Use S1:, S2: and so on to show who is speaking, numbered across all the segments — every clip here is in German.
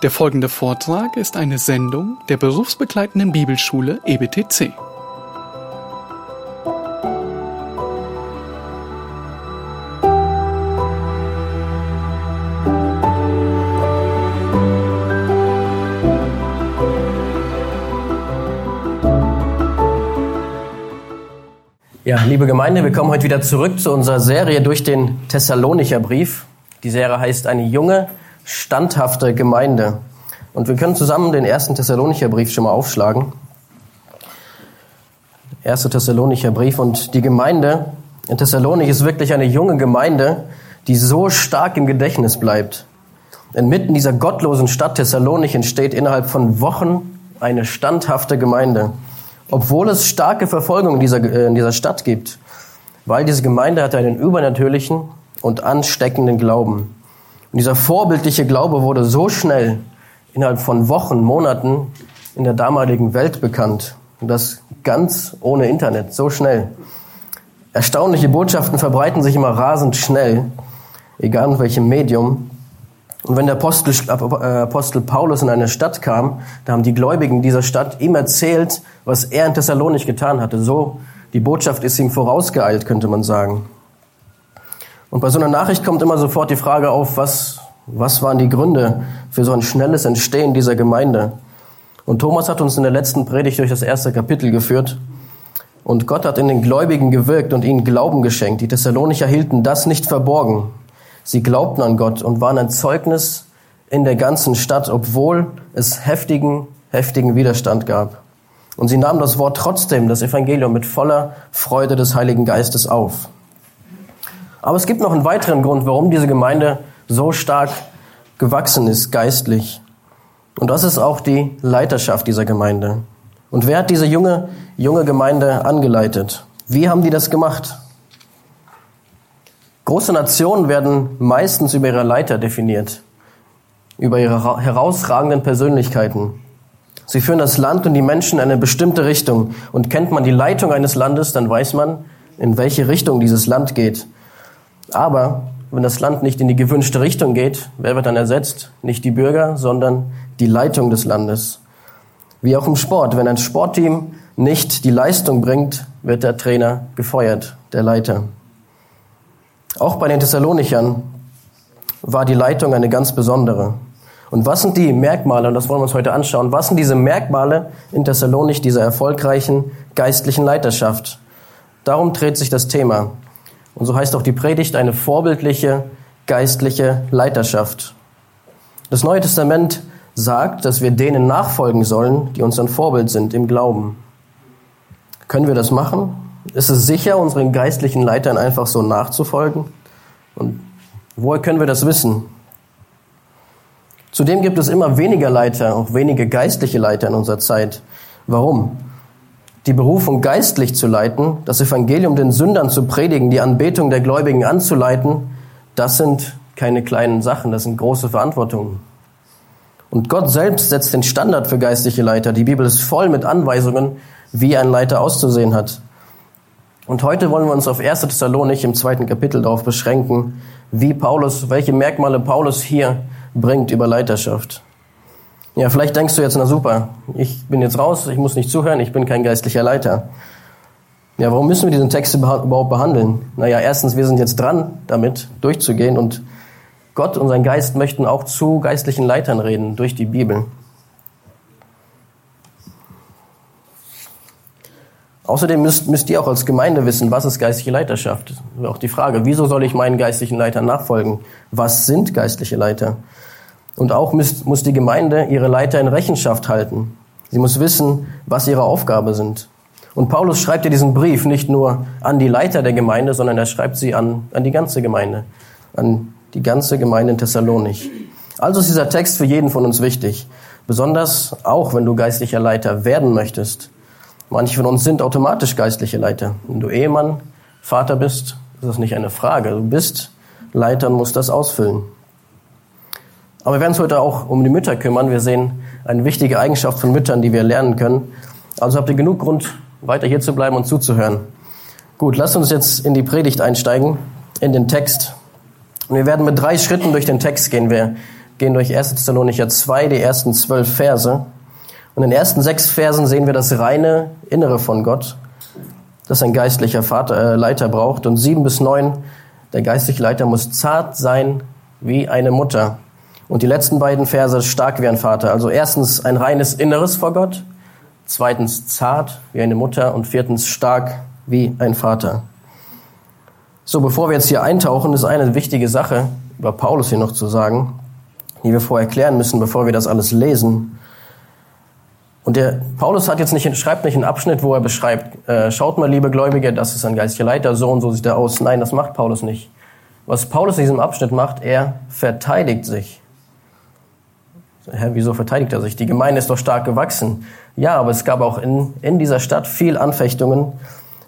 S1: Der folgende Vortrag ist eine Sendung der berufsbegleitenden Bibelschule EBTC.
S2: Ja, liebe Gemeinde, wir kommen heute wieder zurück zu unserer Serie durch den Thessalonicher Brief. Die Serie heißt eine junge, standhafte Gemeinde. Und wir können zusammen den ersten Thessalonicher Brief schon mal aufschlagen. Erster Thessalonicher Brief und die Gemeinde in Thessalonik ist wirklich eine junge Gemeinde, die so stark im Gedächtnis bleibt. Inmitten dieser gottlosen Stadt Thessalonik entsteht innerhalb von Wochen eine standhafte Gemeinde. Obwohl es starke Verfolgung in dieser, äh, in dieser Stadt gibt, weil diese Gemeinde hat einen übernatürlichen und ansteckenden Glauben. Und dieser vorbildliche Glaube wurde so schnell innerhalb von Wochen, Monaten in der damaligen Welt bekannt. Und das ganz ohne Internet, so schnell. Erstaunliche Botschaften verbreiten sich immer rasend schnell, egal in welchem Medium. Und wenn der Apostel, äh, Apostel Paulus in eine Stadt kam, da haben die Gläubigen dieser Stadt ihm erzählt, was er in Thessalonich getan hatte. So, die Botschaft ist ihm vorausgeeilt, könnte man sagen. Und bei so einer Nachricht kommt immer sofort die Frage auf, was, was waren die Gründe für so ein schnelles Entstehen dieser Gemeinde? Und Thomas hat uns in der letzten Predigt durch das erste Kapitel geführt. Und Gott hat in den Gläubigen gewirkt und ihnen Glauben geschenkt. Die Thessalonicher hielten das nicht verborgen. Sie glaubten an Gott und waren ein Zeugnis in der ganzen Stadt, obwohl es heftigen, heftigen Widerstand gab. Und sie nahmen das Wort trotzdem, das Evangelium, mit voller Freude des Heiligen Geistes auf. Aber es gibt noch einen weiteren Grund, warum diese Gemeinde so stark gewachsen ist, geistlich. Und das ist auch die Leiterschaft dieser Gemeinde. Und wer hat diese junge, junge Gemeinde angeleitet? Wie haben die das gemacht? Große Nationen werden meistens über ihre Leiter definiert, über ihre herausragenden Persönlichkeiten. Sie führen das Land und die Menschen in eine bestimmte Richtung. Und kennt man die Leitung eines Landes, dann weiß man, in welche Richtung dieses Land geht. Aber wenn das Land nicht in die gewünschte Richtung geht, wer wird dann ersetzt? Nicht die Bürger, sondern die Leitung des Landes. Wie auch im Sport. Wenn ein Sportteam nicht die Leistung bringt, wird der Trainer gefeuert, der Leiter. Auch bei den Thessalonichern war die Leitung eine ganz besondere. Und was sind die Merkmale, und das wollen wir uns heute anschauen, was sind diese Merkmale in Thessalonich dieser erfolgreichen geistlichen Leiterschaft? Darum dreht sich das Thema. Und so heißt auch die Predigt eine vorbildliche geistliche Leiterschaft. Das Neue Testament sagt, dass wir denen nachfolgen sollen, die uns ein Vorbild sind im Glauben. Können wir das machen? Ist es sicher, unseren geistlichen Leitern einfach so nachzufolgen? Und woher können wir das wissen? Zudem gibt es immer weniger Leiter, auch wenige geistliche Leiter in unserer Zeit. Warum? Die Berufung geistlich zu leiten, das Evangelium den Sündern zu predigen, die Anbetung der Gläubigen anzuleiten, das sind keine kleinen Sachen, das sind große Verantwortungen. Und Gott selbst setzt den Standard für geistliche Leiter. Die Bibel ist voll mit Anweisungen, wie ein Leiter auszusehen hat. Und heute wollen wir uns auf 1. Thessalonik im zweiten Kapitel darauf beschränken, wie Paulus, welche Merkmale Paulus hier bringt über Leiterschaft. Ja, vielleicht denkst du jetzt, na super, ich bin jetzt raus, ich muss nicht zuhören, ich bin kein geistlicher Leiter. Ja, warum müssen wir diesen Text überhaupt behandeln? Naja, erstens, wir sind jetzt dran, damit durchzugehen und Gott und sein Geist möchten auch zu geistlichen Leitern reden durch die Bibel. Außerdem müsst, müsst ihr auch als Gemeinde wissen, was ist geistliche Leiterschaft? Auch die Frage, wieso soll ich meinen geistlichen Leitern nachfolgen? Was sind geistliche Leiter? Und auch muss, die Gemeinde ihre Leiter in Rechenschaft halten. Sie muss wissen, was ihre Aufgabe sind. Und Paulus schreibt ja diesen Brief nicht nur an die Leiter der Gemeinde, sondern er schreibt sie an, an die ganze Gemeinde, an die ganze Gemeinde in Thessalonich. Also ist dieser Text für jeden von uns wichtig. Besonders auch, wenn du geistlicher Leiter werden möchtest. Manche von uns sind automatisch geistliche Leiter. Wenn du Ehemann, Vater bist, ist das nicht eine Frage. Du bist Leiter und musst das ausfüllen. Aber wir werden uns heute auch um die Mütter kümmern. Wir sehen eine wichtige Eigenschaft von Müttern, die wir lernen können. Also habt ihr genug Grund, weiter hier zu bleiben und zuzuhören. Gut, lasst uns jetzt in die Predigt einsteigen, in den Text. Und wir werden mit drei Schritten durch den Text gehen. Wir gehen durch 1. Thessalonicher 2, die ersten zwölf Verse. Und in den ersten sechs Versen sehen wir das reine Innere von Gott, das ein geistlicher Vater, äh, Leiter braucht. Und sieben bis neun, der geistliche Leiter muss zart sein wie eine Mutter. Und die letzten beiden Verse stark wie ein Vater. Also erstens ein reines Inneres vor Gott, zweitens zart wie eine Mutter und viertens stark wie ein Vater. So, bevor wir jetzt hier eintauchen, ist eine wichtige Sache über Paulus hier noch zu sagen, die wir vorher klären müssen, bevor wir das alles lesen. Und der Paulus hat jetzt nicht, schreibt nicht einen Abschnitt, wo er beschreibt, äh, schaut mal, liebe Gläubige, das ist ein geistlicher Leiter, so und so sieht er aus. Nein, das macht Paulus nicht. Was Paulus in diesem Abschnitt macht, er verteidigt sich. Hä, wieso verteidigt er sich? Die Gemeinde ist doch stark gewachsen. Ja, aber es gab auch in, in dieser Stadt viel Anfechtungen,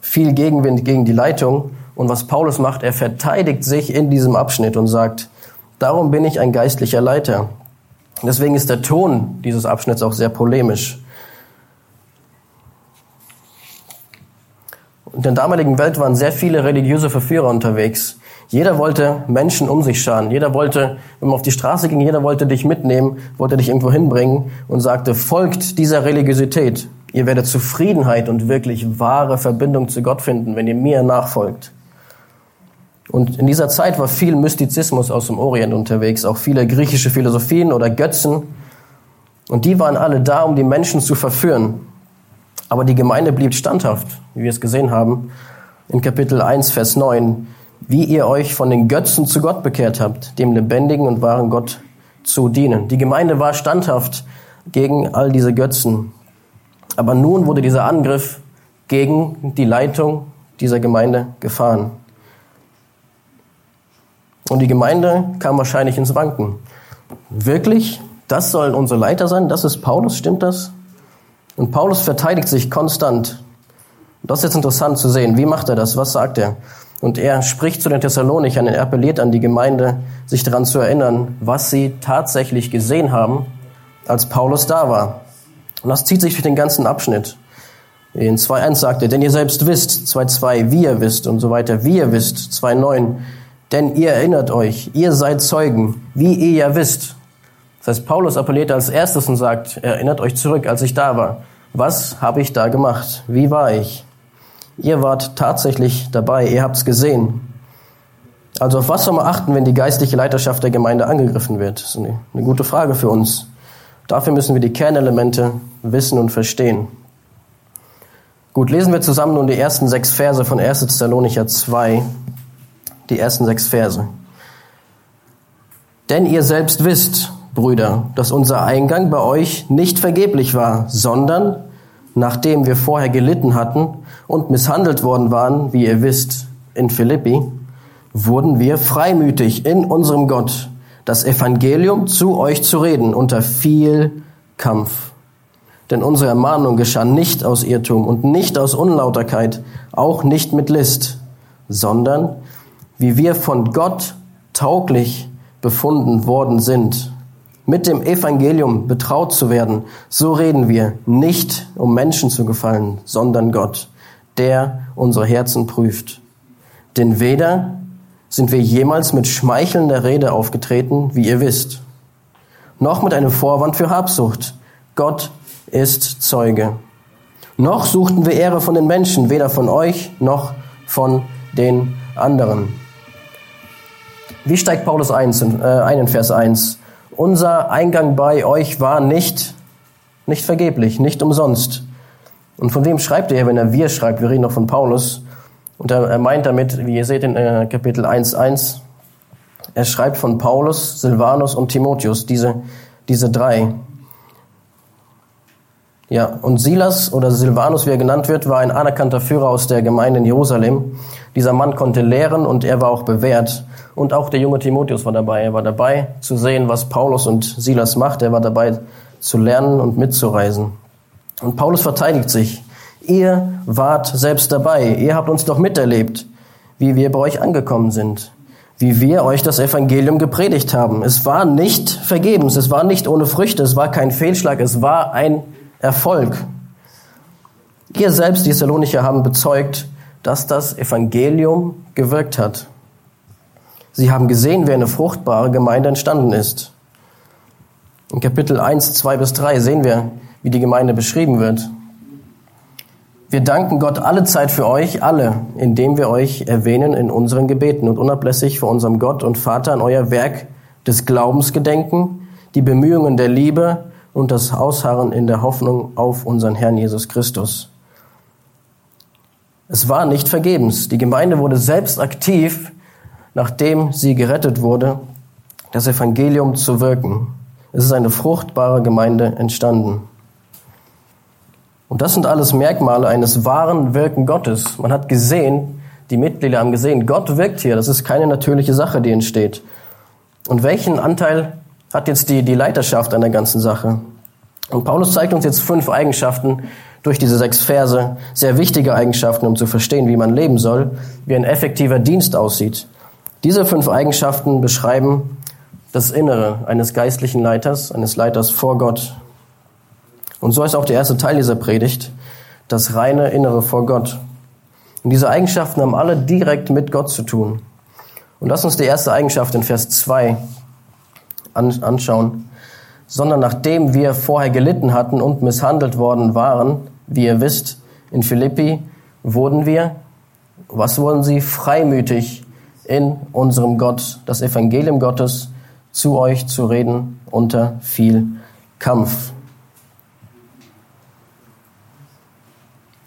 S2: viel Gegenwind gegen die Leitung. Und was Paulus macht, er verteidigt sich in diesem Abschnitt und sagt, darum bin ich ein geistlicher Leiter. Deswegen ist der Ton dieses Abschnitts auch sehr polemisch. In der damaligen Welt waren sehr viele religiöse Verführer unterwegs. Jeder wollte Menschen um sich scharen. Jeder wollte, wenn man auf die Straße ging, jeder wollte dich mitnehmen, wollte dich irgendwo hinbringen und sagte, folgt dieser Religiosität. Ihr werdet Zufriedenheit und wirklich wahre Verbindung zu Gott finden, wenn ihr mir nachfolgt. Und in dieser Zeit war viel Mystizismus aus dem Orient unterwegs, auch viele griechische Philosophien oder Götzen. Und die waren alle da, um die Menschen zu verführen. Aber die Gemeinde blieb standhaft, wie wir es gesehen haben, in Kapitel 1, Vers 9 wie ihr euch von den Götzen zu Gott bekehrt habt, dem lebendigen und wahren Gott zu dienen. Die Gemeinde war standhaft gegen all diese Götzen. Aber nun wurde dieser Angriff gegen die Leitung dieser Gemeinde gefahren. Und die Gemeinde kam wahrscheinlich ins Wanken. Wirklich? Das sollen unsere Leiter sein? Das ist Paulus? Stimmt das? Und Paulus verteidigt sich konstant. Das ist jetzt interessant zu sehen. Wie macht er das? Was sagt er? Und er spricht zu den Thessalonichern, er appelliert an die Gemeinde, sich daran zu erinnern, was sie tatsächlich gesehen haben, als Paulus da war. Und das zieht sich durch den ganzen Abschnitt. In 2.1 sagt er, denn ihr selbst wisst, 2.2, wie ihr wisst und so weiter, wie ihr wisst, 2.9, denn ihr erinnert euch, ihr seid Zeugen, wie ihr ja wisst. Das heißt, Paulus appelliert als erstes und sagt, erinnert euch zurück, als ich da war. Was habe ich da gemacht? Wie war ich? Ihr wart tatsächlich dabei, ihr habt's gesehen. Also auf was soll man achten, wenn die geistliche Leiterschaft der Gemeinde angegriffen wird? Das ist eine, eine gute Frage für uns. Dafür müssen wir die Kernelemente wissen und verstehen. Gut, lesen wir zusammen nun die ersten sechs Verse von 1. Thessalonicher 2. Die ersten sechs Verse. Denn ihr selbst wisst, Brüder, dass unser Eingang bei euch nicht vergeblich war, sondern nachdem wir vorher gelitten hatten und misshandelt worden waren, wie ihr wisst, in Philippi, wurden wir freimütig in unserem Gott, das Evangelium zu euch zu reden, unter viel Kampf. Denn unsere Ermahnung geschah nicht aus Irrtum und nicht aus Unlauterkeit, auch nicht mit List, sondern wie wir von Gott tauglich befunden worden sind, mit dem Evangelium betraut zu werden, so reden wir nicht, um Menschen zu gefallen, sondern Gott, der unsere Herzen prüft. Denn weder sind wir jemals mit schmeichelnder Rede aufgetreten, wie ihr wisst, noch mit einem Vorwand für Habsucht. Gott ist Zeuge. Noch suchten wir Ehre von den Menschen, weder von euch noch von den anderen. Wie steigt Paulus äh, ein in Vers 1? Unser Eingang bei euch war nicht, nicht vergeblich, nicht umsonst. Und von wem schreibt er, wenn er wir schreibt? Wir reden noch von Paulus. Und er, meint damit, wie ihr seht in äh, Kapitel 1.1, er schreibt von Paulus, Silvanus und Timotheus, diese, diese drei. Ja, und Silas oder Silvanus, wie er genannt wird, war ein anerkannter Führer aus der Gemeinde in Jerusalem. Dieser Mann konnte lehren und er war auch bewährt. Und auch der junge Timotheus war dabei. Er war dabei zu sehen, was Paulus und Silas macht. Er war dabei zu lernen und mitzureisen. Und Paulus verteidigt sich. Ihr wart selbst dabei. Ihr habt uns doch miterlebt, wie wir bei euch angekommen sind. Wie wir euch das Evangelium gepredigt haben. Es war nicht vergebens. Es war nicht ohne Früchte. Es war kein Fehlschlag. Es war ein Erfolg. Ihr selbst, die Thessalonicher, haben bezeugt, dass das Evangelium gewirkt hat. Sie haben gesehen, wie eine fruchtbare Gemeinde entstanden ist. In Kapitel 1, 2 bis 3 sehen wir, wie die Gemeinde beschrieben wird. Wir danken Gott alle Zeit für euch alle, indem wir euch erwähnen in unseren Gebeten und unablässig vor unserem Gott und Vater an euer Werk des Glaubens gedenken, die Bemühungen der Liebe und das Ausharren in der Hoffnung auf unseren Herrn Jesus Christus. Es war nicht vergebens. Die Gemeinde wurde selbst aktiv, nachdem sie gerettet wurde, das Evangelium zu wirken. Es ist eine fruchtbare Gemeinde entstanden. Und das sind alles Merkmale eines wahren Wirken Gottes. Man hat gesehen, die Mitglieder haben gesehen, Gott wirkt hier. Das ist keine natürliche Sache, die entsteht. Und welchen Anteil hat jetzt die, die Leiterschaft an der ganzen Sache? Und Paulus zeigt uns jetzt fünf Eigenschaften durch diese sechs Verse, sehr wichtige Eigenschaften, um zu verstehen, wie man leben soll, wie ein effektiver Dienst aussieht. Diese fünf Eigenschaften beschreiben das Innere eines geistlichen Leiters, eines Leiters vor Gott. Und so ist auch der erste Teil dieser Predigt, das reine Innere vor Gott. Und diese Eigenschaften haben alle direkt mit Gott zu tun. Und lass uns die erste Eigenschaft in Vers 2 anschauen. Sondern nachdem wir vorher gelitten hatten und misshandelt worden waren, wie ihr wisst, in Philippi wurden wir, was wurden sie? Freimütig in unserem Gott, das Evangelium Gottes zu euch zu reden unter viel Kampf.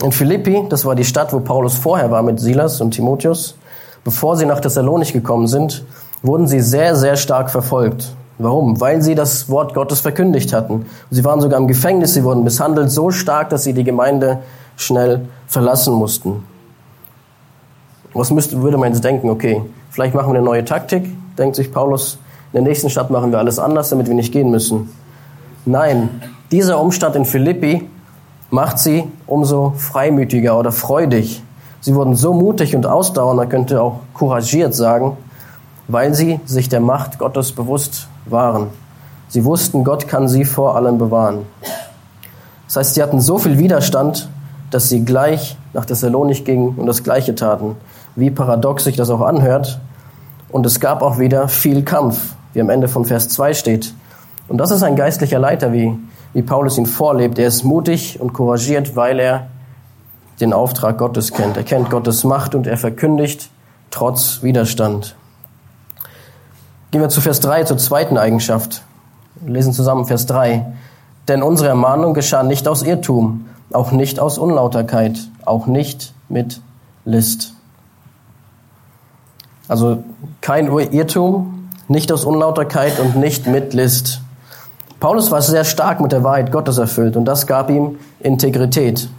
S2: In Philippi, das war die Stadt, wo Paulus vorher war mit Silas und Timotheus, bevor sie nach Thessalonich gekommen sind, wurden sie sehr, sehr stark verfolgt. Warum? Weil sie das Wort Gottes verkündigt hatten. Sie waren sogar im Gefängnis, sie wurden misshandelt so stark, dass sie die Gemeinde schnell verlassen mussten. Was müsste, würde man jetzt denken? Okay, vielleicht machen wir eine neue Taktik, denkt sich Paulus. In der nächsten Stadt machen wir alles anders, damit wir nicht gehen müssen. Nein, dieser Umstand in Philippi macht sie umso freimütiger oder freudig. Sie wurden so mutig und ausdauernd, man könnte auch couragiert sagen, weil sie sich der Macht Gottes bewusst waren. Sie wussten, Gott kann sie vor allem bewahren. Das heißt, sie hatten so viel Widerstand, dass sie gleich nach Thessalonich gingen und das Gleiche taten. Wie paradox sich das auch anhört. Und es gab auch wieder viel Kampf wie am Ende von Vers 2 steht. Und das ist ein geistlicher Leiter, wie, wie Paulus ihn vorlebt. Er ist mutig und couragiert, weil er den Auftrag Gottes kennt. Er kennt Gottes Macht und er verkündigt trotz Widerstand. Gehen wir zu Vers 3, zur zweiten Eigenschaft. Wir lesen zusammen Vers 3. Denn unsere Ermahnung geschah nicht aus Irrtum, auch nicht aus Unlauterkeit, auch nicht mit List. Also kein Irrtum, nicht aus Unlauterkeit und nicht mit List. Paulus war sehr stark mit der Wahrheit Gottes erfüllt und das gab ihm Integrität.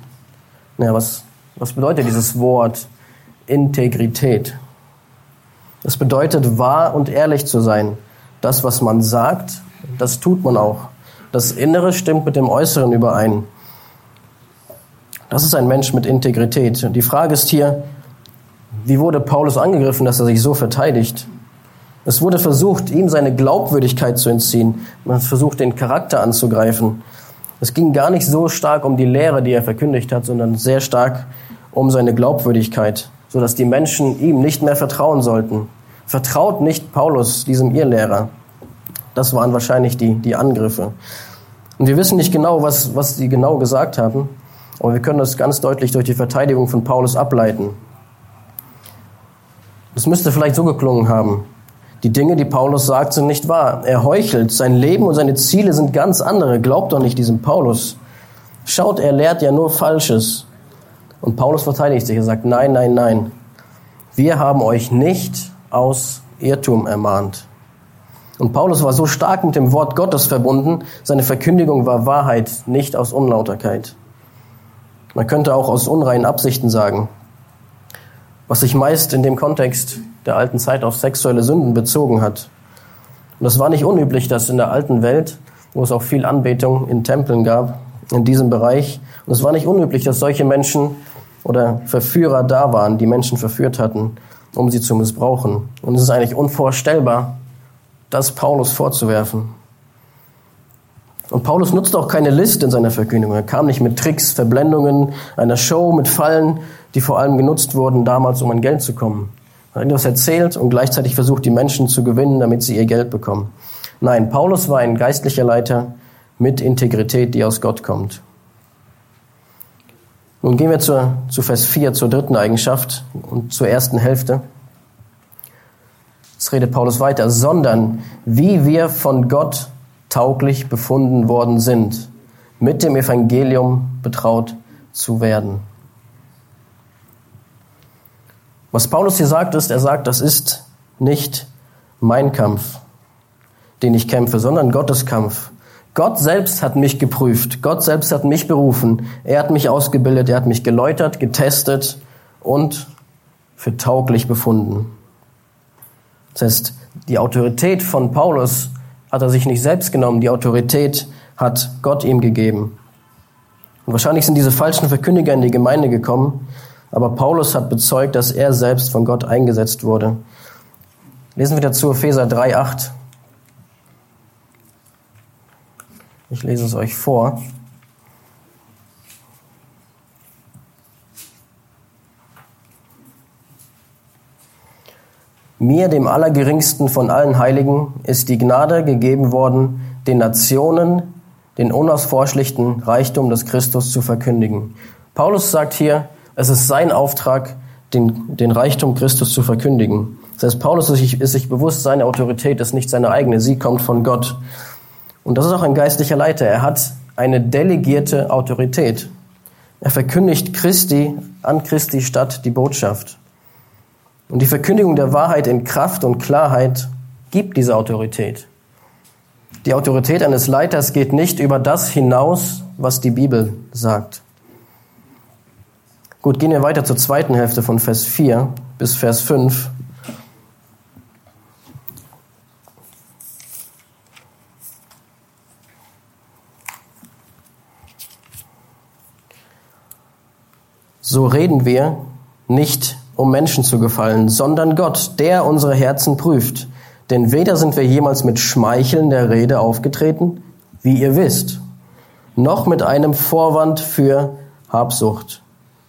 S2: Ja, was, was bedeutet dieses Wort Integrität? Das bedeutet, wahr und ehrlich zu sein. Das, was man sagt, das tut man auch. Das Innere stimmt mit dem Äußeren überein. Das ist ein Mensch mit Integrität. Und die Frage ist hier, wie wurde Paulus angegriffen, dass er sich so verteidigt? Es wurde versucht, ihm seine Glaubwürdigkeit zu entziehen. Man versucht, den Charakter anzugreifen. Es ging gar nicht so stark um die Lehre, die er verkündigt hat, sondern sehr stark um seine Glaubwürdigkeit, sodass die Menschen ihm nicht mehr vertrauen sollten. Vertraut nicht Paulus, diesem Irrlehrer. Das waren wahrscheinlich die, die Angriffe. Und wir wissen nicht genau, was, was sie genau gesagt haben, aber wir können das ganz deutlich durch die Verteidigung von Paulus ableiten. Das müsste vielleicht so geklungen haben. Die Dinge, die Paulus sagt, sind nicht wahr. Er heuchelt. Sein Leben und seine Ziele sind ganz andere. Glaubt doch nicht diesem Paulus. Schaut, er lehrt ja nur Falsches. Und Paulus verteidigt sich. Er sagt, nein, nein, nein. Wir haben euch nicht aus Irrtum ermahnt. Und Paulus war so stark mit dem Wort Gottes verbunden, seine Verkündigung war Wahrheit, nicht aus Unlauterkeit. Man könnte auch aus unreinen Absichten sagen, was sich meist in dem Kontext der alten Zeit auf sexuelle Sünden bezogen hat. Und es war nicht unüblich, dass in der alten Welt, wo es auch viel Anbetung in Tempeln gab, in diesem Bereich, und es war nicht unüblich, dass solche Menschen oder Verführer da waren, die Menschen verführt hatten, um sie zu missbrauchen. Und es ist eigentlich unvorstellbar, das Paulus vorzuwerfen. Und Paulus nutzte auch keine List in seiner Verkündigung. Er kam nicht mit Tricks, Verblendungen, einer Show, mit Fallen, die vor allem genutzt wurden damals, um an Geld zu kommen. Er hat etwas erzählt und gleichzeitig versucht, die Menschen zu gewinnen, damit sie ihr Geld bekommen. Nein, Paulus war ein geistlicher Leiter mit Integrität, die aus Gott kommt. Nun gehen wir zur, zu Vers 4, zur dritten Eigenschaft und zur ersten Hälfte. Jetzt redet Paulus weiter, sondern wie wir von Gott tauglich befunden worden sind, mit dem Evangelium betraut zu werden. Was Paulus hier sagt, ist, er sagt, das ist nicht mein Kampf, den ich kämpfe, sondern Gottes Kampf. Gott selbst hat mich geprüft. Gott selbst hat mich berufen. Er hat mich ausgebildet. Er hat mich geläutert, getestet und für tauglich befunden. Das heißt, die Autorität von Paulus hat er sich nicht selbst genommen. Die Autorität hat Gott ihm gegeben. Und wahrscheinlich sind diese falschen Verkündiger in die Gemeinde gekommen, aber Paulus hat bezeugt, dass er selbst von Gott eingesetzt wurde. Lesen wir dazu Epheser 3,8. Ich lese es euch vor. Mir, dem Allergeringsten von allen Heiligen, ist die Gnade gegeben worden, den Nationen den unausforschlichen Reichtum des Christus zu verkündigen. Paulus sagt hier, es ist sein Auftrag, den, den Reichtum Christus zu verkündigen. Das heißt, Paulus ist sich, ist sich bewusst, seine Autorität ist nicht seine eigene, sie kommt von Gott. Und das ist auch ein geistlicher Leiter. Er hat eine delegierte Autorität. Er verkündigt Christi an Christi Stadt die Botschaft. Und die Verkündigung der Wahrheit in Kraft und Klarheit gibt diese Autorität. Die Autorität eines Leiters geht nicht über das hinaus, was die Bibel sagt. Gut, gehen wir weiter zur zweiten Hälfte von Vers 4 bis Vers 5. So reden wir nicht, um Menschen zu gefallen, sondern Gott, der unsere Herzen prüft. Denn weder sind wir jemals mit schmeichelnder Rede aufgetreten, wie ihr wisst, noch mit einem Vorwand für Habsucht.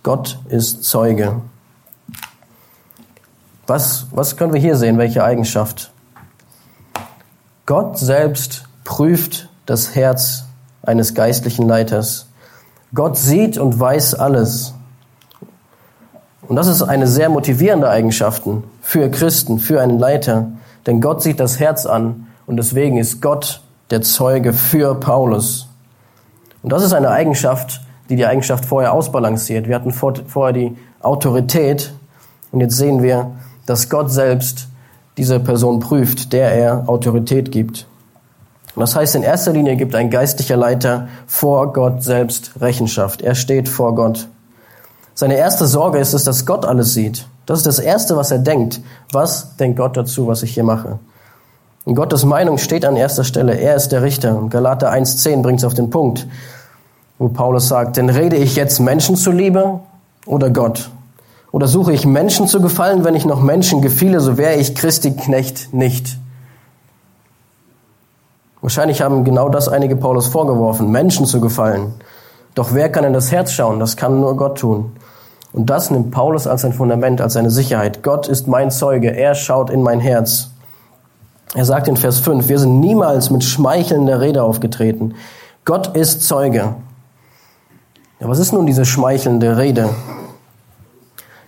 S2: Gott ist Zeuge. Was, was können wir hier sehen? Welche Eigenschaft? Gott selbst prüft das Herz eines geistlichen Leiters. Gott sieht und weiß alles. Und das ist eine sehr motivierende Eigenschaft für Christen, für einen Leiter. Denn Gott sieht das Herz an und deswegen ist Gott der Zeuge für Paulus. Und das ist eine Eigenschaft, die die Eigenschaft vorher ausbalanciert. Wir hatten vorher die Autorität und jetzt sehen wir, dass Gott selbst diese Person prüft, der er Autorität gibt. Und das heißt, in erster Linie gibt ein geistlicher Leiter vor Gott selbst Rechenschaft. Er steht vor Gott. Seine erste Sorge ist es, dass Gott alles sieht. Das ist das Erste, was er denkt. Was denkt Gott dazu, was ich hier mache? Und Gottes Meinung steht an erster Stelle. Er ist der Richter. Und Galater 1.10 bringt es auf den Punkt, wo Paulus sagt, denn rede ich jetzt Menschen zuliebe oder Gott? Oder suche ich Menschen zu gefallen? Wenn ich noch Menschen gefiele, so wäre ich Christi Knecht nicht. Wahrscheinlich haben genau das einige Paulus vorgeworfen, Menschen zu gefallen. Doch wer kann in das Herz schauen? Das kann nur Gott tun. Und das nimmt Paulus als sein Fundament, als seine Sicherheit. Gott ist mein Zeuge, er schaut in mein Herz. Er sagt in Vers 5, wir sind niemals mit schmeichelnder Rede aufgetreten. Gott ist Zeuge. Ja, was ist nun diese schmeichelnde Rede?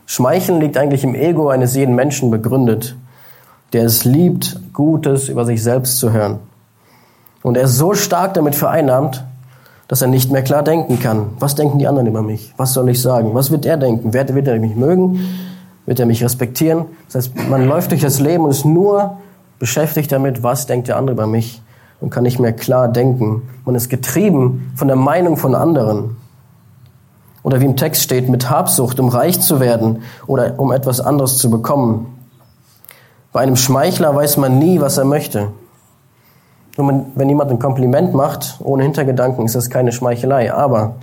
S2: Schmeicheln liegt eigentlich im Ego eines jeden Menschen begründet, der es liebt, Gutes über sich selbst zu hören. Und er ist so stark damit vereinnahmt, dass er nicht mehr klar denken kann. Was denken die anderen über mich? Was soll ich sagen? Was wird er denken? Wird, wird er mich mögen? Wird er mich respektieren? Das heißt, man läuft durch das Leben und ist nur beschäftigt damit, was denkt der andere über mich und kann nicht mehr klar denken. Man ist getrieben von der Meinung von anderen. Oder wie im Text steht, mit Habsucht, um reich zu werden oder um etwas anderes zu bekommen. Bei einem Schmeichler weiß man nie, was er möchte. Nur wenn jemand ein Kompliment macht, ohne Hintergedanken, ist das keine Schmeichelei. Aber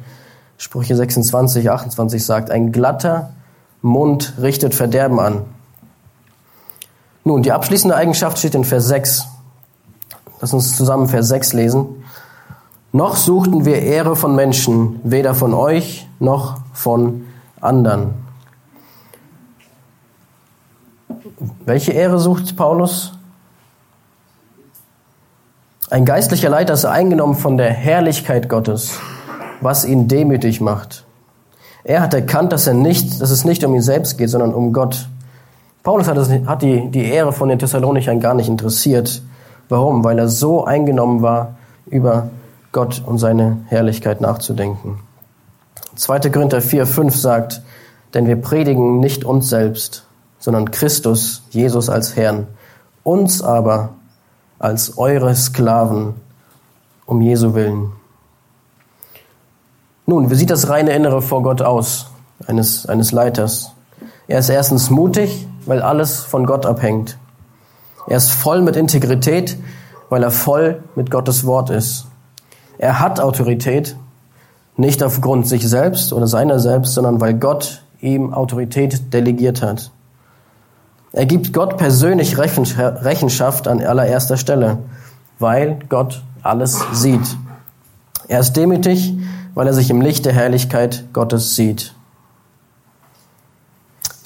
S2: Sprüche 26, 28 sagt, ein glatter Mund richtet Verderben an. Nun, die abschließende Eigenschaft steht in Vers 6. Lass uns zusammen Vers 6 lesen. Noch suchten wir Ehre von Menschen, weder von euch noch von anderen. Welche Ehre sucht Paulus? Ein geistlicher Leiter ist eingenommen von der Herrlichkeit Gottes, was ihn demütig macht. Er hat erkannt, dass, er nicht, dass es nicht um ihn selbst geht, sondern um Gott. Paulus hat, es, hat die, die Ehre von den Thessalonichern gar nicht interessiert. Warum? Weil er so eingenommen war, über Gott und seine Herrlichkeit nachzudenken. 2. Korinther 4, 5 sagt, denn wir predigen nicht uns selbst, sondern Christus, Jesus als Herrn, uns aber als eure Sklaven um Jesu willen. Nun, wie sieht das reine Innere vor Gott aus, eines, eines Leiters? Er ist erstens mutig, weil alles von Gott abhängt. Er ist voll mit Integrität, weil er voll mit Gottes Wort ist. Er hat Autorität, nicht aufgrund sich selbst oder seiner selbst, sondern weil Gott ihm Autorität delegiert hat. Er gibt Gott persönlich Rechenschaft an allererster Stelle, weil Gott alles sieht. Er ist demütig, weil er sich im Licht der Herrlichkeit Gottes sieht.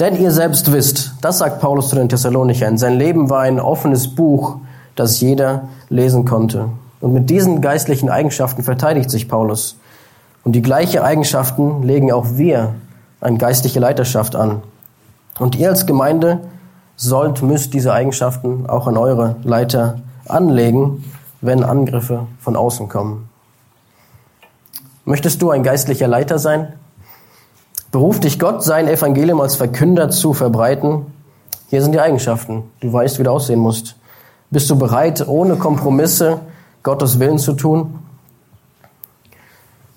S2: Denn ihr selbst wisst, das sagt Paulus zu den Thessalonichern, sein Leben war ein offenes Buch, das jeder lesen konnte. Und mit diesen geistlichen Eigenschaften verteidigt sich Paulus. Und die gleichen Eigenschaften legen auch wir an geistliche Leiterschaft an. Und ihr als Gemeinde sollt, müsst diese Eigenschaften auch an eure Leiter anlegen, wenn Angriffe von außen kommen. Möchtest du ein geistlicher Leiter sein? Beruft dich Gott, sein Evangelium als Verkünder zu verbreiten? Hier sind die Eigenschaften. Du weißt, wie du aussehen musst. Bist du bereit, ohne Kompromisse Gottes Willen zu tun?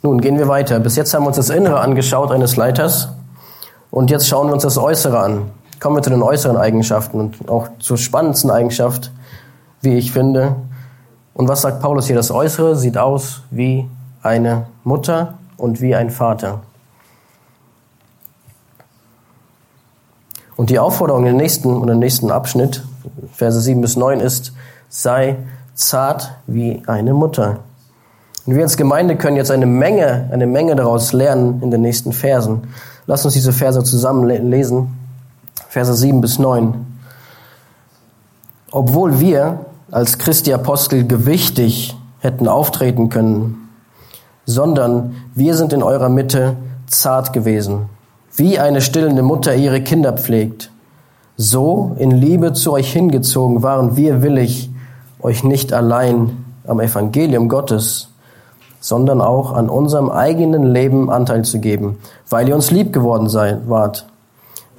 S2: Nun gehen wir weiter. Bis jetzt haben wir uns das Innere angeschaut eines Leiters und jetzt schauen wir uns das Äußere an. Kommen wir zu den äußeren Eigenschaften und auch zur spannendsten Eigenschaft, wie ich finde. Und was sagt Paulus hier? Das Äußere sieht aus wie eine Mutter und wie ein Vater. Und die Aufforderung im nächsten im nächsten Abschnitt, Verse 7 bis 9, ist, sei zart wie eine Mutter. Und wir als Gemeinde können jetzt eine Menge, eine Menge daraus lernen in den nächsten Versen. Lass uns diese Verse zusammen lesen. Verse 7 bis 9. Obwohl wir als Christi Apostel gewichtig hätten auftreten können, sondern wir sind in eurer Mitte zart gewesen, wie eine stillende Mutter ihre Kinder pflegt. So in Liebe zu euch hingezogen waren wir willig, euch nicht allein am Evangelium Gottes, sondern auch an unserem eigenen Leben Anteil zu geben, weil ihr uns lieb geworden seid, wart.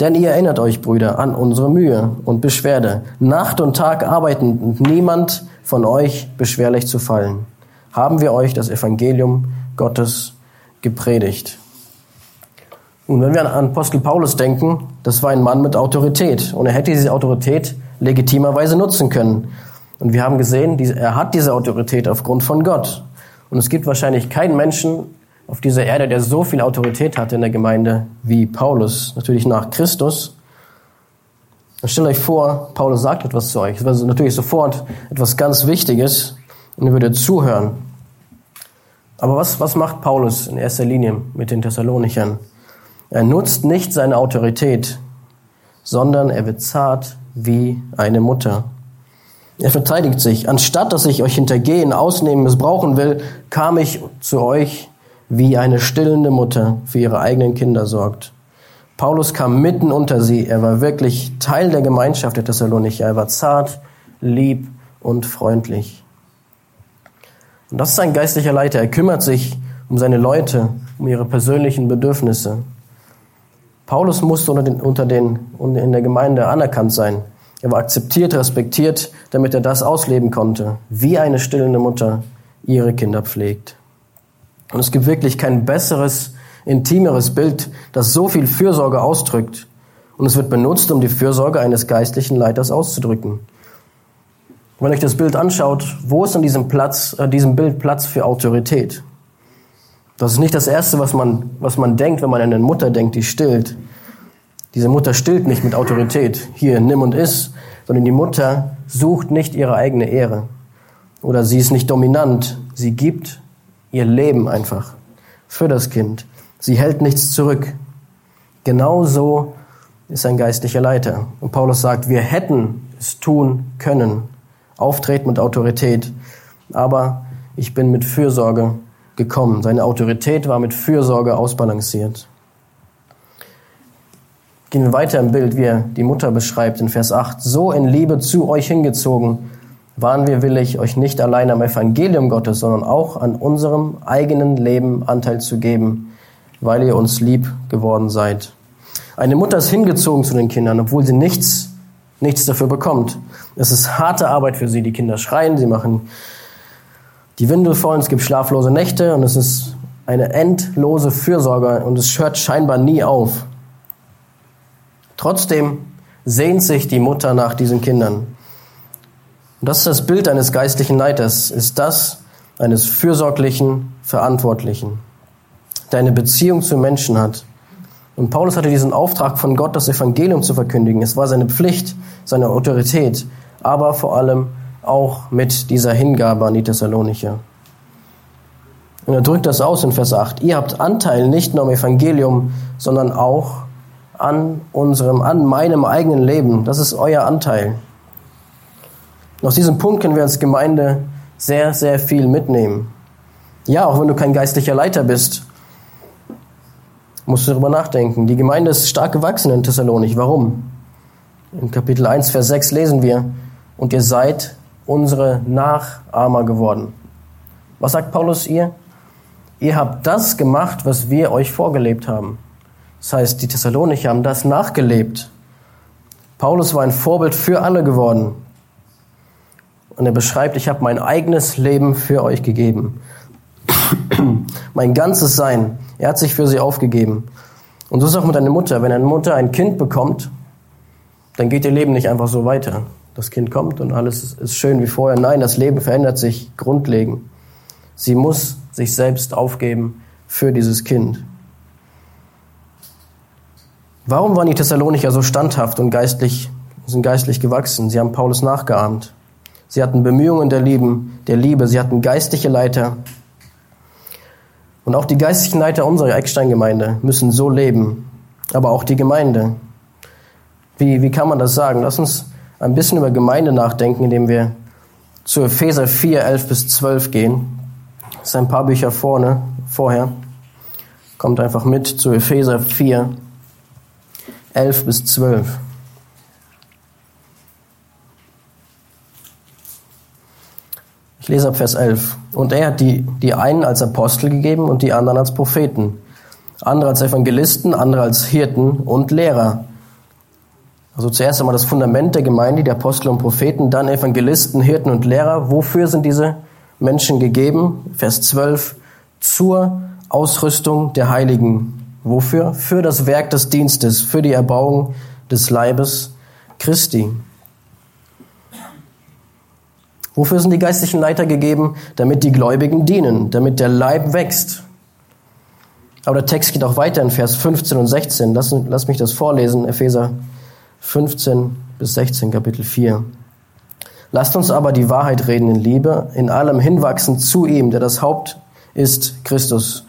S2: Denn ihr erinnert euch, Brüder, an unsere Mühe und Beschwerde, Nacht und Tag arbeitend und niemand von euch beschwerlich zu fallen haben wir euch das Evangelium Gottes gepredigt. Und wenn wir an Apostel Paulus denken, das war ein Mann mit Autorität und er hätte diese Autorität legitimerweise nutzen können. Und wir haben gesehen, er hat diese Autorität aufgrund von Gott. Und es gibt wahrscheinlich keinen Menschen auf dieser Erde, der so viel Autorität hatte in der Gemeinde wie Paulus, natürlich nach Christus. Und stellt euch vor, Paulus sagt etwas zu euch. Das war natürlich sofort etwas ganz Wichtiges und ihr würdet zuhören. Aber was, was macht Paulus in erster Linie mit den Thessalonichern? Er nutzt nicht seine Autorität, sondern er wird zart wie eine Mutter. Er verteidigt sich. Anstatt dass ich euch hintergehen, ausnehmen, missbrauchen will, kam ich zu euch, wie eine stillende Mutter für ihre eigenen Kinder sorgt. Paulus kam mitten unter sie. Er war wirklich Teil der Gemeinschaft der Thessalonicher. Er war zart, lieb und freundlich. Und das ist ein geistlicher Leiter. Er kümmert sich um seine Leute, um ihre persönlichen Bedürfnisse. Paulus musste unter den, unter den, in der Gemeinde anerkannt sein. Er war akzeptiert, respektiert, damit er das ausleben konnte, wie eine stillende Mutter ihre Kinder pflegt. Und es gibt wirklich kein besseres, intimeres Bild, das so viel Fürsorge ausdrückt. Und es wird benutzt, um die Fürsorge eines geistlichen Leiters auszudrücken. Wenn euch das Bild anschaut, wo ist in diesem, Platz, äh, diesem Bild Platz für Autorität? Das ist nicht das Erste, was man, was man denkt, wenn man an eine Mutter denkt, die stillt. Diese Mutter stillt nicht mit Autorität. Hier, nimm und iss. Sondern die Mutter sucht nicht ihre eigene Ehre. Oder sie ist nicht dominant. Sie gibt ihr Leben einfach für das Kind. Sie hält nichts zurück. Genauso ist ein geistlicher Leiter. Und Paulus sagt, wir hätten es tun können auftreten mit Autorität. aber ich bin mit Fürsorge gekommen. Seine Autorität war mit Fürsorge ausbalanciert. Gehen wir weiter im Bild, wie er die Mutter beschreibt in Vers 8. So in Liebe zu euch hingezogen waren wir willig, euch nicht allein am Evangelium Gottes, sondern auch an unserem eigenen Leben Anteil zu geben, weil ihr uns lieb geworden seid. Eine Mutter ist hingezogen zu den Kindern, obwohl sie nichts, nichts dafür bekommt. Es ist harte Arbeit für sie. Die Kinder schreien, sie machen die Windel voll, es gibt schlaflose Nächte und es ist eine endlose Fürsorge und es hört scheinbar nie auf. Trotzdem sehnt sich die Mutter nach diesen Kindern. Und das ist das Bild eines geistlichen Leiters, ist das eines fürsorglichen Verantwortlichen, der eine Beziehung zu Menschen hat. Und Paulus hatte diesen Auftrag von Gott, das Evangelium zu verkündigen. Es war seine Pflicht, seine Autorität, aber vor allem auch mit dieser Hingabe an die Thessalonicher. Und er drückt das aus in Vers 8. Ihr habt Anteil nicht nur am Evangelium, sondern auch an unserem, an meinem eigenen Leben. Das ist euer Anteil. Und aus diesem Punkt können wir als Gemeinde sehr, sehr viel mitnehmen. Ja, auch wenn du kein geistlicher Leiter bist, musst du darüber nachdenken. Die Gemeinde ist stark gewachsen in Thessalonik. Warum? In Kapitel 1, Vers 6 lesen wir, und ihr seid unsere Nachahmer geworden. Was sagt Paulus ihr? Ihr habt das gemacht, was wir euch vorgelebt haben. Das heißt, die Thessalonicher haben das nachgelebt. Paulus war ein Vorbild für alle geworden. Und er beschreibt, ich habe mein eigenes Leben für euch gegeben. mein ganzes Sein. Er hat sich für sie aufgegeben. Und so ist auch mit einer Mutter. Wenn eine Mutter ein Kind bekommt, dann geht ihr Leben nicht einfach so weiter. Das Kind kommt und alles ist schön wie vorher. Nein, das Leben verändert sich grundlegend. Sie muss sich selbst aufgeben für dieses Kind. Warum waren die Thessalonicher so standhaft und geistlich, sind geistlich gewachsen? Sie haben Paulus nachgeahmt. Sie hatten Bemühungen der, Lieben, der Liebe, sie hatten geistliche Leiter. Und auch die geistlichen Leiter unserer Eckstein-Gemeinde müssen so leben, aber auch die Gemeinde. Wie, wie kann man das sagen? Lass uns ein bisschen über Gemeinde nachdenken, indem wir zu Epheser 4, 11 bis 12 gehen. Das ist ein paar Bücher vorne, vorher. Kommt einfach mit zu Epheser 4, 11 bis 12. Ich lese ab Vers 11. Und er hat die, die einen als Apostel gegeben und die anderen als Propheten, andere als Evangelisten, andere als Hirten und Lehrer. Also zuerst einmal das Fundament der Gemeinde, die Apostel und Propheten, dann Evangelisten, Hirten und Lehrer. Wofür sind diese Menschen gegeben? Vers 12. Zur Ausrüstung der Heiligen. Wofür? Für das Werk des Dienstes, für die Erbauung des Leibes Christi. Wofür sind die geistlichen Leiter gegeben? Damit die Gläubigen dienen, damit der Leib wächst. Aber der Text geht auch weiter in Vers 15 und 16. Lass, lass mich das vorlesen, Epheser 15 bis 16, Kapitel 4. Lasst uns aber die Wahrheit reden in Liebe, in allem hinwachsen zu ihm, der das Haupt ist, Christus.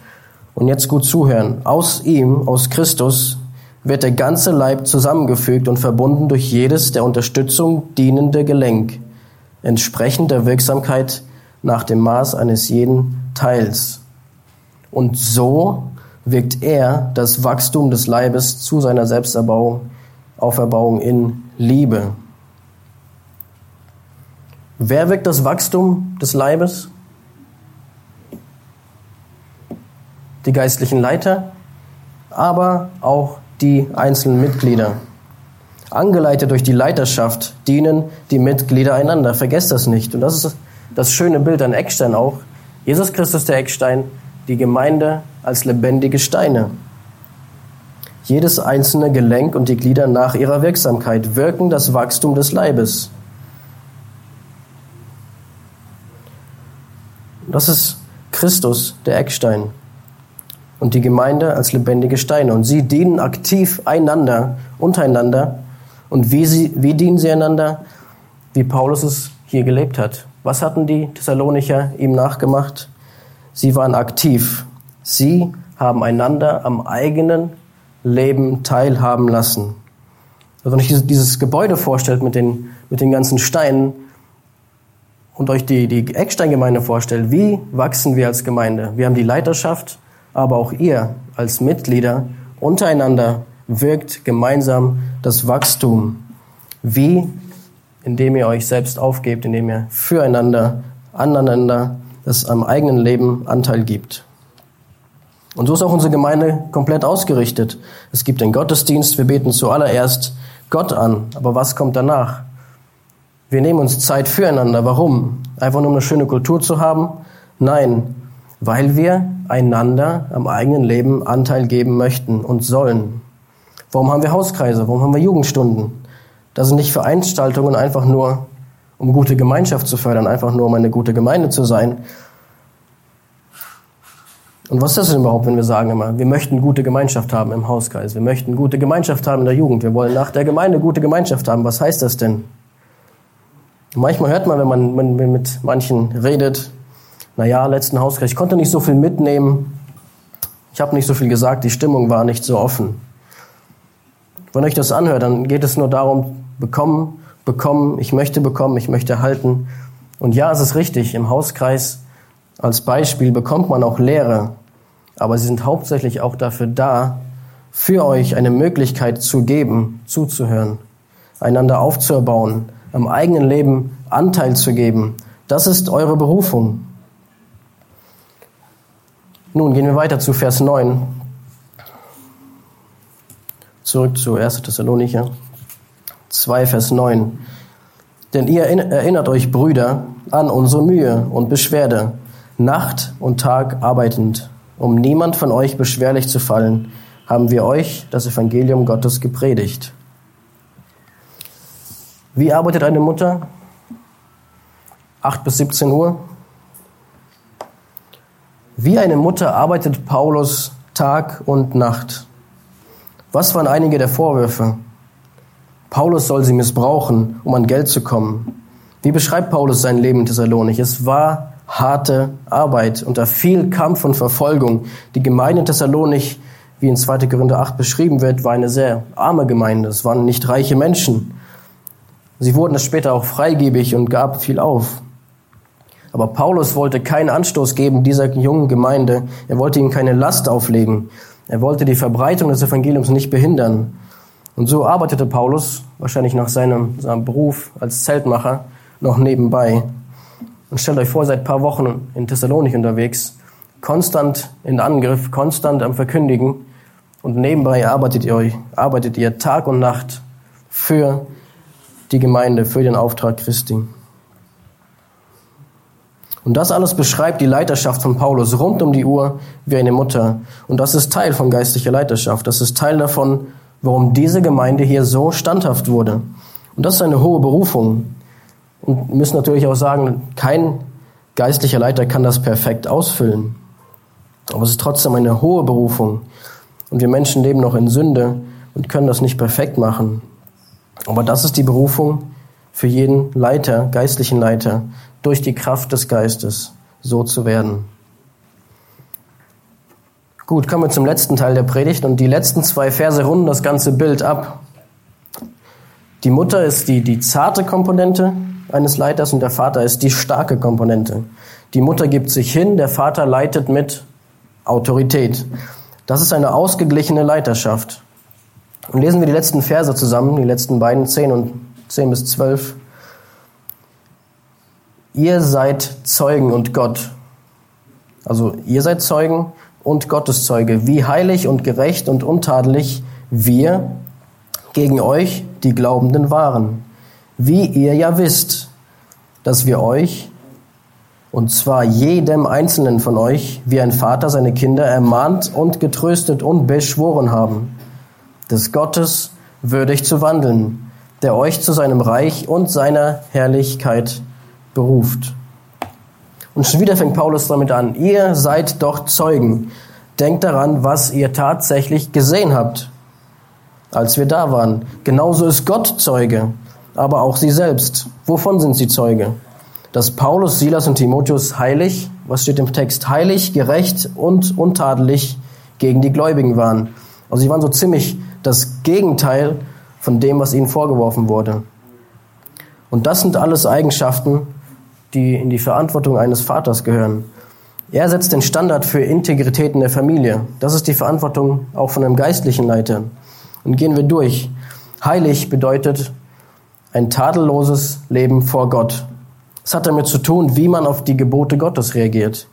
S2: Und jetzt gut zuhören. Aus ihm, aus Christus, wird der ganze Leib zusammengefügt und verbunden durch jedes der Unterstützung dienende Gelenk entsprechend der Wirksamkeit nach dem Maß eines jeden Teils. Und so wirkt er das Wachstum des Leibes zu seiner Selbsterbauung, Auferbauung in Liebe. Wer wirkt das Wachstum des Leibes? Die geistlichen Leiter, aber auch die einzelnen Mitglieder. Angeleitet durch die Leiterschaft dienen die Mitglieder einander. Vergesst das nicht. Und das ist das schöne Bild an Eckstein auch. Jesus Christus der Eckstein, die Gemeinde als lebendige Steine. Jedes einzelne Gelenk und die Glieder nach ihrer Wirksamkeit wirken das Wachstum des Leibes. Das ist Christus, der Eckstein. Und die Gemeinde als lebendige Steine. Und sie dienen aktiv einander, untereinander, und wie, sie, wie dienen sie einander? Wie Paulus es hier gelebt hat. Was hatten die Thessalonicher ihm nachgemacht? Sie waren aktiv. Sie haben einander am eigenen Leben teilhaben lassen. Also wenn ich dieses Gebäude vorstellt mit den, mit den ganzen Steinen, und euch die, die Ecksteingemeinde vorstellt, wie wachsen wir als Gemeinde? Wir haben die Leiterschaft, aber auch ihr als Mitglieder untereinander wirkt gemeinsam das Wachstum. Wie? Indem ihr euch selbst aufgebt, indem ihr füreinander, aneinander das am eigenen Leben Anteil gibt. Und so ist auch unsere Gemeinde komplett ausgerichtet. Es gibt den Gottesdienst, wir beten zuallererst Gott an. Aber was kommt danach? Wir nehmen uns Zeit füreinander. Warum? Einfach nur um eine schöne Kultur zu haben? Nein, weil wir einander am eigenen Leben Anteil geben möchten und sollen. Warum haben wir Hauskreise? Warum haben wir Jugendstunden? Das sind nicht Veranstaltungen einfach nur, um gute Gemeinschaft zu fördern, einfach nur, um eine gute Gemeinde zu sein. Und was ist das denn überhaupt, wenn wir sagen immer, wir möchten gute Gemeinschaft haben im Hauskreis, wir möchten gute Gemeinschaft haben in der Jugend, wir wollen nach der Gemeinde gute Gemeinschaft haben. Was heißt das denn? Manchmal hört man, wenn man, wenn man mit manchen redet, naja, letzten Hauskreis, ich konnte nicht so viel mitnehmen, ich habe nicht so viel gesagt, die Stimmung war nicht so offen. Wenn euch das anhört, dann geht es nur darum, bekommen, bekommen, ich möchte bekommen, ich möchte erhalten. Und ja, es ist richtig, im Hauskreis als Beispiel bekommt man auch Lehre, aber sie sind hauptsächlich auch dafür da, für euch eine Möglichkeit zu geben, zuzuhören, einander aufzuerbauen, am eigenen Leben Anteil zu geben. Das ist eure Berufung. Nun gehen wir weiter zu Vers 9. Zurück zu 1. Thessalonicher 2, Vers 9. Denn ihr erinnert euch, Brüder, an unsere Mühe und Beschwerde, Nacht und Tag arbeitend. Um niemand von euch beschwerlich zu fallen, haben wir euch das Evangelium Gottes gepredigt. Wie arbeitet eine Mutter? 8 bis 17 Uhr. Wie eine Mutter arbeitet Paulus Tag und Nacht. Was waren einige der Vorwürfe? Paulus soll sie missbrauchen, um an Geld zu kommen. Wie beschreibt Paulus sein Leben in Thessalonich? Es war harte Arbeit unter viel Kampf und Verfolgung. Die Gemeinde in Thessalonich, wie in 2. Korinther 8 beschrieben wird, war eine sehr arme Gemeinde. Es waren nicht reiche Menschen. Sie wurden es später auch freigebig und gaben viel auf. Aber Paulus wollte keinen Anstoß geben dieser jungen Gemeinde. Er wollte ihnen keine Last auflegen. Er wollte die Verbreitung des Evangeliums nicht behindern. Und so arbeitete Paulus, wahrscheinlich nach seinem, seinem Beruf als Zeltmacher, noch nebenbei. Und stellt euch vor, seit paar Wochen in Thessalonik unterwegs, konstant in Angriff, konstant am Verkündigen. Und nebenbei arbeitet ihr euch, arbeitet ihr Tag und Nacht für die Gemeinde, für den Auftrag Christi. Und das alles beschreibt die Leiterschaft von Paulus rund um die Uhr wie eine Mutter. Und das ist Teil von geistlicher Leiterschaft. Das ist Teil davon, warum diese Gemeinde hier so standhaft wurde. Und das ist eine hohe Berufung. Und wir müssen natürlich auch sagen, kein geistlicher Leiter kann das perfekt ausfüllen. Aber es ist trotzdem eine hohe Berufung. Und wir Menschen leben noch in Sünde und können das nicht perfekt machen. Aber das ist die Berufung für jeden Leiter, geistlichen Leiter, durch die Kraft des Geistes so zu werden. Gut, kommen wir zum letzten Teil der Predigt und die letzten zwei Verse runden das ganze Bild ab. Die Mutter ist die, die zarte Komponente eines Leiters und der Vater ist die starke Komponente. Die Mutter gibt sich hin, der Vater leitet mit Autorität. Das ist eine ausgeglichene Leiterschaft. Und lesen wir die letzten Verse zusammen, die letzten beiden, 10 und 10 bis 12. Ihr seid Zeugen und Gott. Also ihr seid Zeugen und Gottes Zeuge, wie heilig und gerecht und untadelig wir gegen euch, die Glaubenden, waren. Wie ihr ja wisst, dass wir euch, und zwar jedem Einzelnen von euch, wie ein Vater seine Kinder ermahnt und getröstet und beschworen haben des Gottes würdig zu wandeln, der euch zu seinem Reich und seiner Herrlichkeit beruft. Und schon wieder fängt Paulus damit an, ihr seid doch Zeugen. Denkt daran, was ihr tatsächlich gesehen habt, als wir da waren. Genauso ist Gott Zeuge, aber auch sie selbst. Wovon sind sie Zeuge? Dass Paulus, Silas und Timotheus heilig, was steht im Text, heilig, gerecht und untadelig gegen die Gläubigen waren. Also sie waren so ziemlich das Gegenteil von dem, was ihnen vorgeworfen wurde. Und das sind alles Eigenschaften, die in die Verantwortung eines Vaters gehören. Er setzt den Standard für Integrität in der Familie. Das ist die Verantwortung auch von einem geistlichen Leiter. Und gehen wir durch. Heilig bedeutet ein tadelloses Leben vor Gott. Es hat damit zu tun, wie man auf die Gebote Gottes reagiert.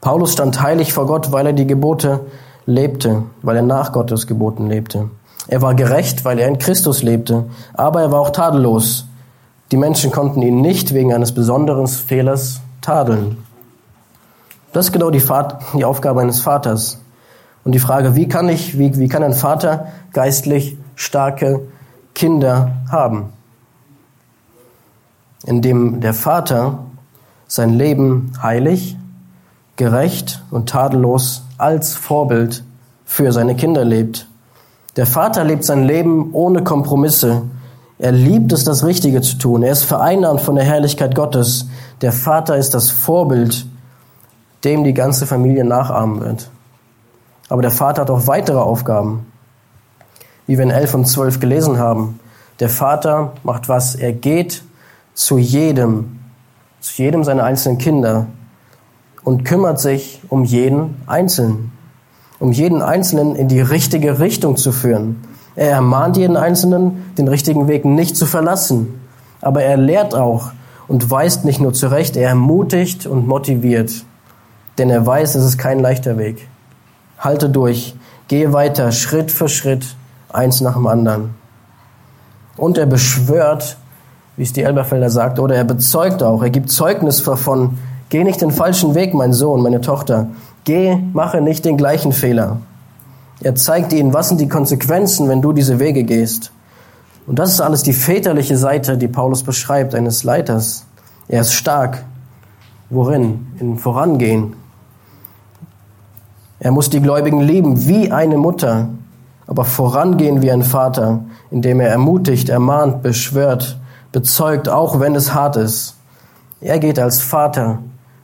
S2: Paulus stand heilig vor Gott, weil er die Gebote lebte, weil er nach Gottes Geboten lebte. Er war gerecht, weil er in Christus lebte, aber er war auch tadellos. Die Menschen konnten ihn nicht wegen eines besonderen Fehlers tadeln. Das ist genau die, Vater, die Aufgabe eines Vaters. Und die Frage, wie kann ich, wie, wie kann ein Vater geistlich starke Kinder haben? Indem der Vater sein Leben heilig, gerecht und tadellos als Vorbild für seine Kinder lebt. Der Vater lebt sein Leben ohne Kompromisse. Er liebt es, das Richtige zu tun. Er ist vereinnahmt von der Herrlichkeit Gottes. Der Vater ist das Vorbild, dem die ganze Familie nachahmen wird. Aber der Vater hat auch weitere Aufgaben, wie wir in 11 und 12 gelesen haben. Der Vater macht was? Er geht zu jedem, zu jedem seiner einzelnen Kinder und kümmert sich um jeden Einzelnen, um jeden Einzelnen in die richtige Richtung zu führen. Er ermahnt jeden Einzelnen, den richtigen Weg nicht zu verlassen. Aber er lehrt auch und weist nicht nur zurecht, er ermutigt und motiviert. Denn er weiß, es ist kein leichter Weg. Halte durch, gehe weiter, Schritt für Schritt, eins nach dem anderen. Und er beschwört, wie es die Elberfelder sagt, oder er bezeugt auch, er gibt Zeugnis davon, Geh nicht den falschen Weg, mein Sohn, meine Tochter. Geh, mache nicht den gleichen Fehler. Er zeigt ihnen, was sind die Konsequenzen, wenn du diese Wege gehst. Und das ist alles die väterliche Seite, die Paulus beschreibt, eines Leiters. Er ist stark. Worin? In Vorangehen. Er muss die Gläubigen lieben wie eine Mutter, aber vorangehen wie ein Vater, indem er ermutigt, ermahnt, beschwört, bezeugt, auch wenn es hart ist. Er geht als Vater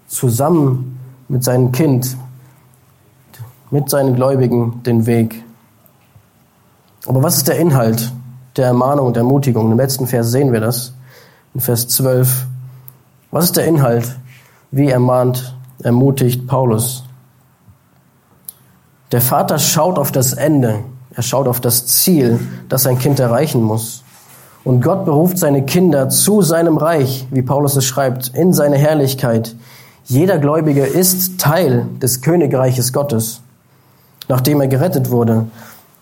S2: zusammen mit seinem Kind, mit seinen Gläubigen den Weg. Aber was ist der Inhalt der Ermahnung und Ermutigung? Im letzten Vers sehen wir das, in Vers 12. Was ist der Inhalt? Wie ermahnt, ermutigt Paulus? Der Vater schaut auf das Ende, er schaut auf das Ziel, das sein Kind erreichen muss. Und Gott beruft seine Kinder zu seinem Reich, wie Paulus es schreibt, in seine Herrlichkeit, jeder Gläubige ist Teil des Königreiches Gottes, nachdem er gerettet wurde.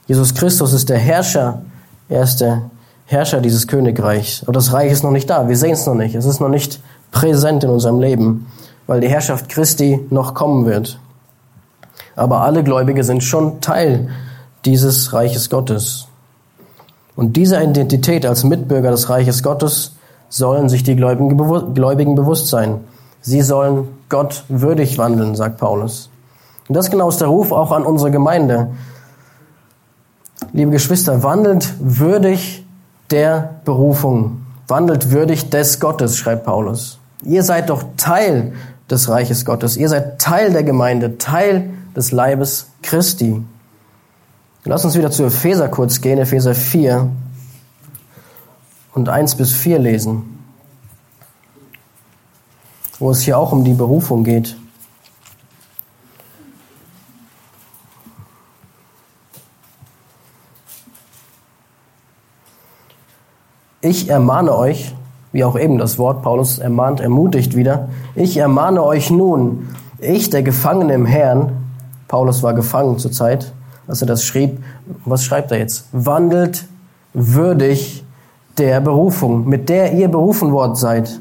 S2: Jesus Christus ist der Herrscher, er ist der Herrscher dieses Königreichs. Aber das Reich ist noch nicht da, wir sehen es noch nicht, es ist noch nicht präsent in unserem Leben, weil die Herrschaft Christi noch kommen wird. Aber alle Gläubige sind schon Teil dieses Reiches Gottes. Und dieser Identität als Mitbürger des Reiches Gottes sollen sich die Gläubigen bewusst sein. Sie sollen Gott würdig wandeln, sagt Paulus. Und das genau ist der Ruf auch an unsere Gemeinde. Liebe Geschwister, wandelt würdig der Berufung. Wandelt würdig des Gottes, schreibt Paulus. Ihr seid doch Teil des Reiches Gottes. Ihr seid Teil der Gemeinde, Teil des Leibes Christi. Lass uns wieder zu Epheser kurz gehen, Epheser 4 und 1 bis 4 lesen wo es hier auch um die Berufung geht. Ich ermahne euch, wie auch eben das Wort Paulus ermahnt, ermutigt wieder, ich ermahne euch nun, ich, der Gefangene im Herrn, Paulus war gefangen zur Zeit, als er das schrieb, was schreibt er jetzt? Wandelt würdig der Berufung, mit der ihr berufen worden seid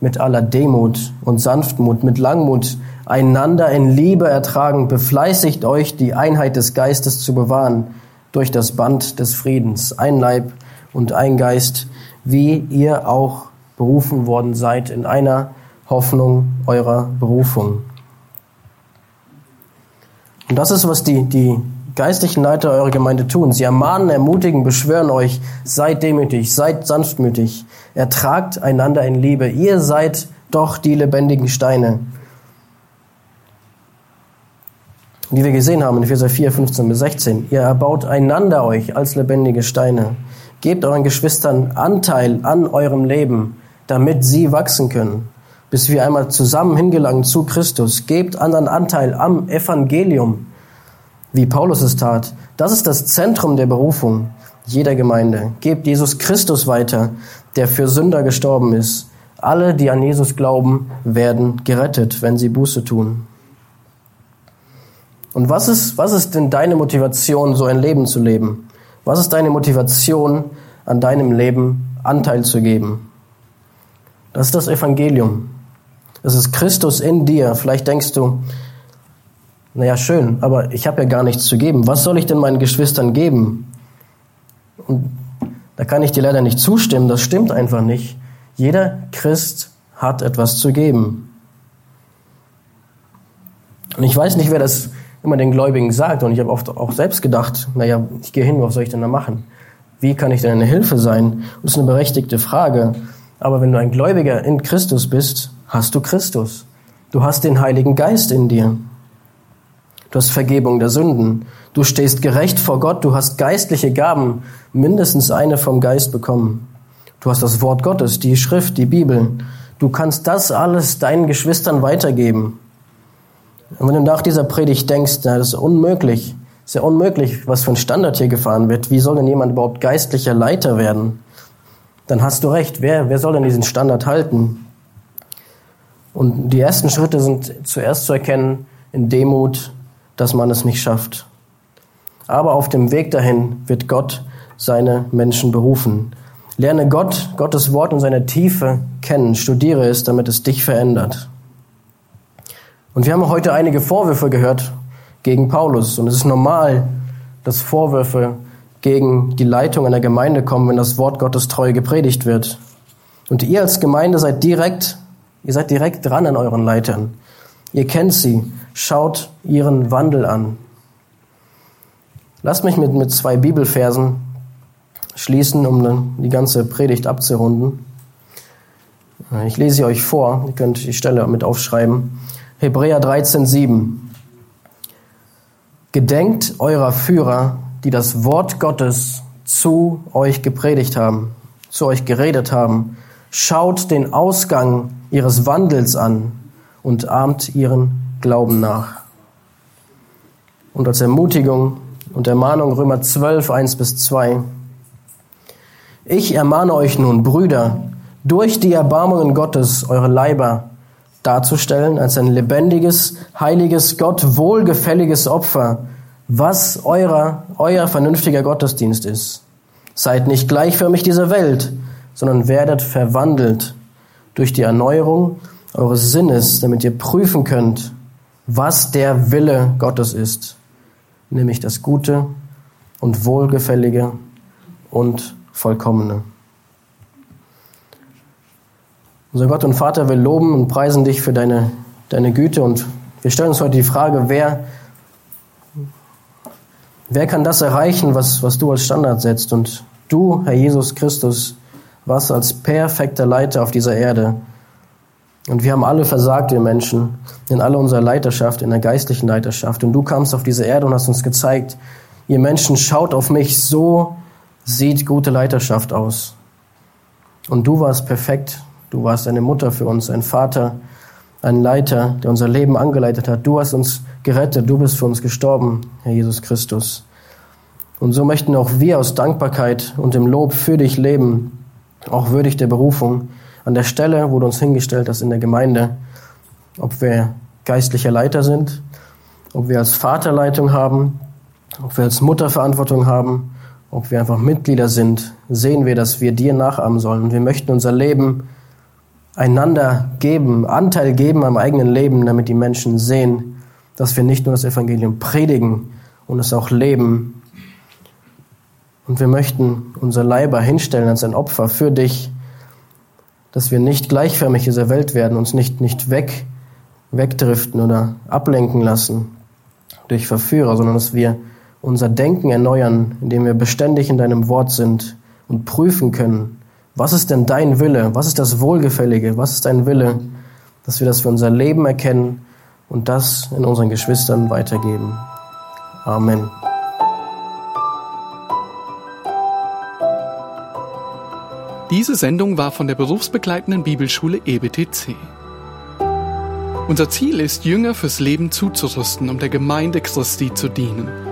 S2: mit aller Demut und Sanftmut, mit Langmut, einander in Liebe ertragen, befleißigt euch, die Einheit des Geistes zu bewahren, durch das Band des Friedens, ein Leib und ein Geist, wie ihr auch berufen worden seid in einer Hoffnung eurer Berufung. Und das ist, was die, die geistlichen Leiter eurer Gemeinde tun. Sie ermahnen, ermutigen, beschwören euch, seid demütig, seid sanftmütig, ertragt einander in Liebe. Ihr seid doch die lebendigen Steine. Wie wir gesehen haben in Epheser 4, 15 bis 16. Ihr erbaut einander euch als lebendige Steine. Gebt euren Geschwistern Anteil an eurem Leben, damit sie wachsen können. bis wir einmal zusammen hingelangen zu Christus. Gebt anderen Anteil am Evangelium, wie Paulus es tat. Das ist das Zentrum der Berufung jeder Gemeinde. Gebt Jesus Christus weiter, der für Sünder gestorben ist. Alle, die an Jesus glauben, werden gerettet, wenn sie Buße tun. Und was ist, was ist denn deine Motivation, so ein Leben zu leben? Was ist deine Motivation, an deinem Leben Anteil zu geben? Das ist das Evangelium. Das ist Christus in dir. Vielleicht denkst du, naja, schön, aber ich habe ja gar nichts zu geben. Was soll ich denn meinen Geschwistern geben? Und da kann ich dir leider nicht zustimmen, das stimmt einfach nicht. Jeder Christ hat etwas zu geben. Und ich weiß nicht, wer das immer den Gläubigen sagt. Und ich habe oft auch selbst gedacht, naja, ich gehe hin, was soll ich denn da machen? Wie kann ich denn eine Hilfe sein? Das ist eine berechtigte Frage. Aber wenn du ein Gläubiger in Christus bist, hast du Christus. Du hast den Heiligen Geist in dir. Du hast Vergebung der Sünden. Du stehst gerecht vor Gott. Du hast geistliche Gaben, mindestens eine vom Geist bekommen. Du hast das Wort Gottes, die Schrift, die Bibel. Du kannst das alles deinen Geschwistern weitergeben. Und wenn du nach dieser Predigt denkst, na, das ist unmöglich, ist ja unmöglich, was für ein Standard hier gefahren wird. Wie soll denn jemand überhaupt geistlicher Leiter werden? dann hast du recht. Wer, wer soll denn diesen Standard halten? Und die ersten Schritte sind zuerst zu erkennen in Demut, dass man es nicht schafft. Aber auf dem Weg dahin wird Gott seine Menschen berufen. Lerne Gott, Gottes Wort und seine Tiefe kennen. Studiere es, damit es dich verändert. Und wir haben heute einige Vorwürfe gehört gegen Paulus. Und es ist normal, dass Vorwürfe gegen die Leitung einer Gemeinde kommen, wenn das Wort Gottes treu gepredigt wird. Und ihr als Gemeinde seid direkt, ihr seid direkt dran an euren Leitern. Ihr kennt sie, schaut ihren Wandel an. Lasst mich mit, mit zwei Bibelversen schließen, um die ganze Predigt abzurunden. Ich lese sie euch vor, ihr könnt die Stelle mit aufschreiben. Hebräer 13, 7. Gedenkt eurer Führer, die das Wort Gottes zu euch gepredigt haben, zu euch geredet haben. Schaut den Ausgang ihres Wandels an und ahmt ihren Glauben nach. Und als Ermutigung und Ermahnung Römer 12, 1 bis 2. Ich ermahne euch nun, Brüder, durch die Erbarmungen Gottes eure Leiber darzustellen als ein lebendiges, heiliges, Gott wohlgefälliges Opfer, was eurer, euer vernünftiger Gottesdienst ist. Seid nicht gleichförmig dieser Welt, sondern werdet verwandelt durch die Erneuerung eures Sinnes, damit ihr prüfen könnt, was der Wille Gottes ist, nämlich das Gute und Wohlgefällige und Vollkommene. Unser Gott und Vater, wir loben und preisen dich für deine, deine Güte und wir stellen uns heute die Frage, wer Wer kann das erreichen, was, was du als Standard setzt? Und du, Herr Jesus Christus, warst als perfekter Leiter auf dieser Erde. Und wir haben alle versagt, wir Menschen, in aller unserer Leiterschaft, in der geistlichen Leiterschaft. Und du kamst auf diese Erde und hast uns gezeigt, ihr Menschen, schaut auf mich, so sieht gute Leiterschaft aus. Und du warst perfekt. Du warst eine Mutter für uns, ein Vater, ein Leiter, der unser Leben angeleitet hat. Du hast uns gerettet, du bist für uns gestorben, Herr Jesus Christus. Und so möchten auch wir aus Dankbarkeit und im Lob für dich leben, auch würdig der Berufung, an der Stelle, wo du uns hingestellt hast in der Gemeinde, ob wir geistlicher Leiter sind, ob wir als Vaterleitung haben, ob wir als Mutterverantwortung haben, ob wir einfach Mitglieder sind, sehen wir, dass wir dir nachahmen sollen. Und wir möchten unser Leben einander geben, Anteil geben am eigenen Leben, damit die Menschen sehen, dass wir nicht nur das Evangelium predigen und es auch leben. Und wir möchten unser Leiber hinstellen als ein Opfer für dich, dass wir nicht gleichförmig dieser Welt werden, uns nicht, nicht weg, wegdriften oder ablenken lassen durch Verführer, sondern dass wir unser Denken erneuern, indem wir beständig in deinem Wort sind und prüfen können, was ist denn dein Wille? Was ist das Wohlgefällige? Was ist dein Wille? Dass wir das für unser Leben erkennen und das in unseren Geschwistern weitergeben. Amen.
S1: Diese Sendung war von der berufsbegleitenden Bibelschule EBTC. Unser Ziel ist, Jünger fürs Leben zuzurüsten, um der Gemeinde Christi zu dienen.